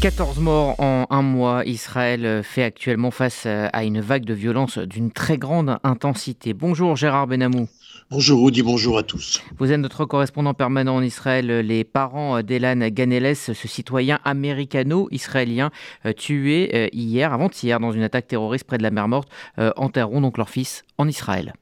14 morts en un mois. Israël fait actuellement face à une vague de violence d'une très grande intensité. Bonjour Gérard Benamou. Bonjour Rudy, bonjour à tous. Vous êtes notre correspondant permanent en Israël. Les parents d'Elan Ganeles, ce citoyen américano-israélien euh, tué euh, hier, avant-hier, dans une attaque terroriste près de la mer Morte, euh, enterreront donc leur fils en Israël.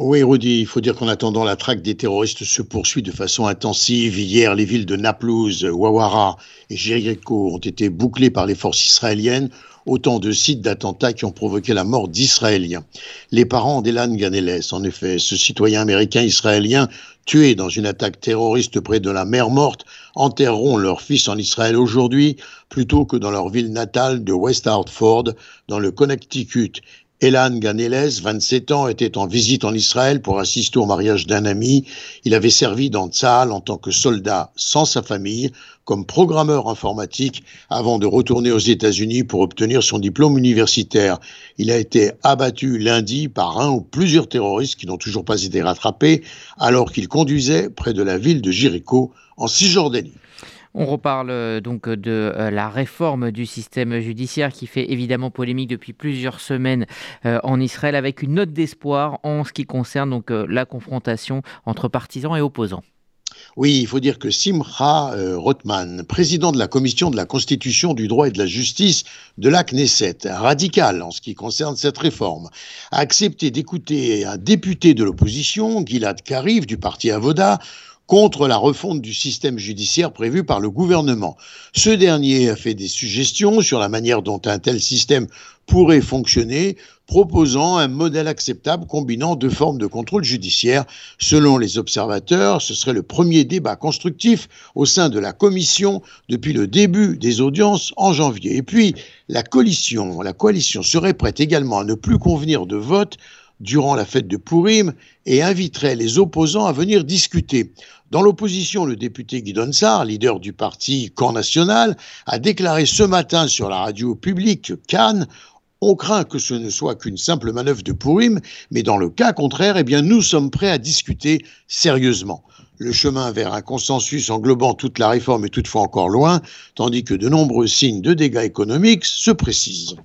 Oui, Rudy, il faut dire qu'en attendant, la traque des terroristes se poursuit de façon intensive. Hier, les villes de Naplouse, Wawara et Jericho ont été bouclées par les forces israéliennes, autant de sites d'attentats qui ont provoqué la mort d'Israéliens. Les parents d'Elan Ganeles, en effet, ce citoyen américain israélien tué dans une attaque terroriste près de la mer Morte, enterreront leur fils en Israël aujourd'hui plutôt que dans leur ville natale de West Hartford, dans le Connecticut. Elan Ganeles, 27 ans, était en visite en Israël pour assister au mariage d'un ami. Il avait servi dans Tzahal en tant que soldat sans sa famille, comme programmeur informatique, avant de retourner aux États-Unis pour obtenir son diplôme universitaire. Il a été abattu lundi par un ou plusieurs terroristes qui n'ont toujours pas été rattrapés, alors qu'il conduisait près de la ville de Jéricho, en Cisjordanie. On reparle euh, donc de euh, la réforme du système judiciaire qui fait évidemment polémique depuis plusieurs semaines euh, en Israël avec une note d'espoir en ce qui concerne donc la confrontation entre partisans et opposants. Oui, il faut dire que Simcha Rothman, président de la commission de la Constitution, du droit et de la justice de la Knesset, radical en ce qui concerne cette réforme, a accepté d'écouter un député de l'opposition, Gilad Karif, du parti Avoda, contre la refonte du système judiciaire prévu par le gouvernement. Ce dernier a fait des suggestions sur la manière dont un tel système pourrait fonctionner, proposant un modèle acceptable combinant deux formes de contrôle judiciaire. Selon les observateurs, ce serait le premier débat constructif au sein de la commission depuis le début des audiences en janvier. Et puis, la coalition, la coalition serait prête également à ne plus convenir de vote durant la fête de Purim et inviterait les opposants à venir discuter. Dans l'opposition, le député Guy Donsar, leader du parti Camp National, a déclaré ce matin sur la radio publique Cannes on craint que ce ne soit qu'une simple manœuvre de Purim, mais dans le cas contraire, eh bien, nous sommes prêts à discuter sérieusement. Le chemin vers un consensus englobant toute la réforme est toutefois encore loin, tandis que de nombreux signes de dégâts économiques se précisent.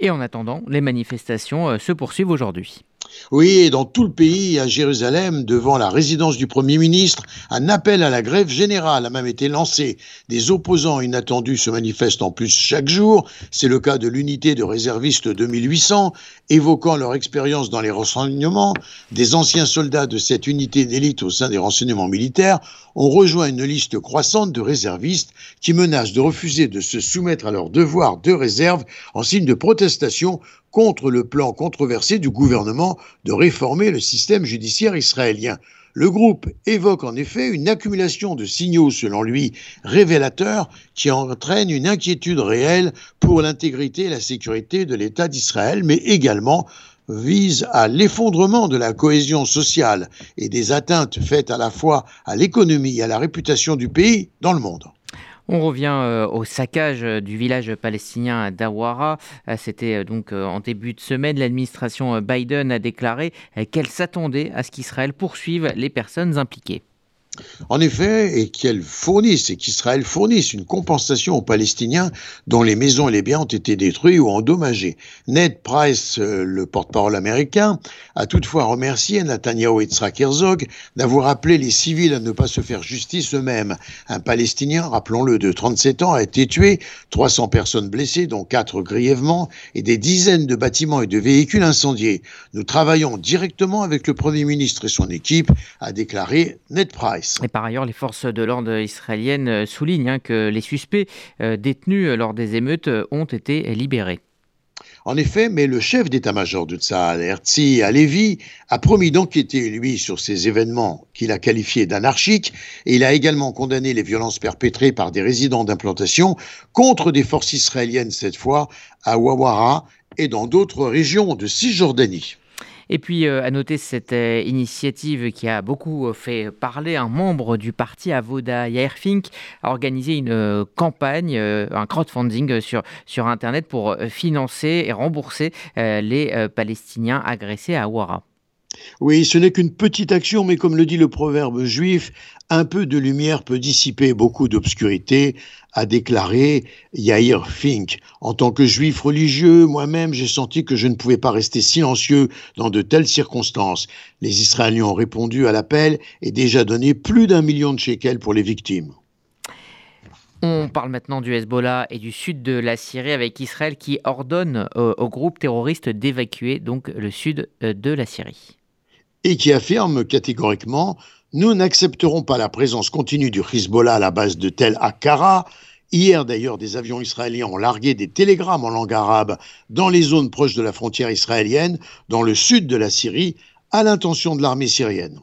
Et en attendant, les manifestations euh, se poursuivent aujourd'hui. Oui, et dans tout le pays, à Jérusalem, devant la résidence du Premier ministre, un appel à la grève générale a même été lancé. Des opposants inattendus se manifestent en plus chaque jour. C'est le cas de l'unité de réservistes 2800, évoquant leur expérience dans les renseignements. Des anciens soldats de cette unité d'élite au sein des renseignements militaires ont rejoint une liste croissante de réservistes qui menacent de refuser de se soumettre à leurs devoirs de réserve en signe de protestation contre le plan controversé du gouvernement de réformer le système judiciaire israélien. Le groupe évoque en effet une accumulation de signaux, selon lui, révélateurs, qui entraînent une inquiétude réelle pour l'intégrité et la sécurité de l'État d'Israël, mais également vise à l'effondrement de la cohésion sociale et des atteintes faites à la fois à l'économie et à la réputation du pays dans le monde. On revient euh, au saccage euh, du village palestinien d'Awara. Euh, c'était donc en début de semaine. L'administration Biden a déclaré qu'elle s'attendait à ce qu'Israël poursuive les personnes impliquées. En effet, et qu'elle fournisse, et qu'Israël fournisse une compensation aux Palestiniens dont les maisons et les biens ont été détruits ou endommagés. Ned Price, euh, le porte-parole américain, a toutefois remercié Netanyahu et Tzrak Herzog d'avoir appelé les civils à ne pas se faire justice eux-mêmes. Un Palestinien, rappelons-le, de 37 ans a été tué, 300 personnes blessées, dont 4 grièvement, et des dizaines de bâtiments et de véhicules incendiés. Nous travaillons directement avec le Premier ministre et son équipe, a déclaré Ned Price. Et par ailleurs, les forces de l'ordre israéliennes euh, soulignent hein, que les suspects euh, détenus lors des émeutes euh, ont été libérés. En effet, mais le chef d'état-major de Tzahal, Herzli Alevi, a promis d'enquêter, lui, sur ces événements qu'il a qualifiés d'anarchiques, et il a également condamné les violences perpétrées par des résidents d'implantation contre des forces israéliennes, cette fois, à Wawara et dans d'autres régions de Cisjordanie. Et puis, euh, à noter cette euh, initiative qui a beaucoup euh, fait parler, un membre du parti Avoda, Yair Fink, a organisé une campagne, un crowdfunding sur, sur Internet pour financer et rembourser les Palestiniens agressés à Ouara. Oui, ce n'est qu'une petite action, mais comme le dit le proverbe juif, un peu de lumière peut dissiper beaucoup d'obscurité, a déclaré Yair Fink. En tant que juif religieux, moi-même, j'ai senti que je ne pouvais pas rester silencieux dans de telles circonstances. Les Israéliens ont répondu à l'appel et déjà donné plus d'un million de shekels pour les victimes. On parle maintenant du Hezbollah et du sud de la Syrie avec Israël qui ordonne au, groupe terroriste d'évacuer donc le sud euh, de la Syrie. Et qui affirme catégoriquement nous n'accepterons pas la présence continue du Hezbollah à la base de Tel Akara. Hier d'ailleurs, des avions israéliens ont largué des télégrammes en langue arabe dans les zones proches de la frontière israélienne, dans le sud de la Syrie, à l'intention de l'armée syrienne.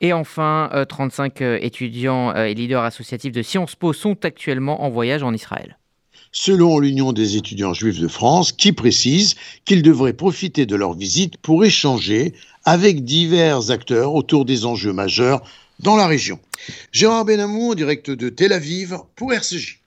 Et enfin, 35 euh, euh, étudiants euh, et leaders associatifs de Sciences Po sont actuellement en voyage en Israël. Selon l'Union des étudiants juifs de France, qui précise qu'ils devraient profiter de leur visite pour échanger avec divers acteurs autour des enjeux majeurs dans la région. Gérard Benamou, direct de Tel Aviv, pour RCJ.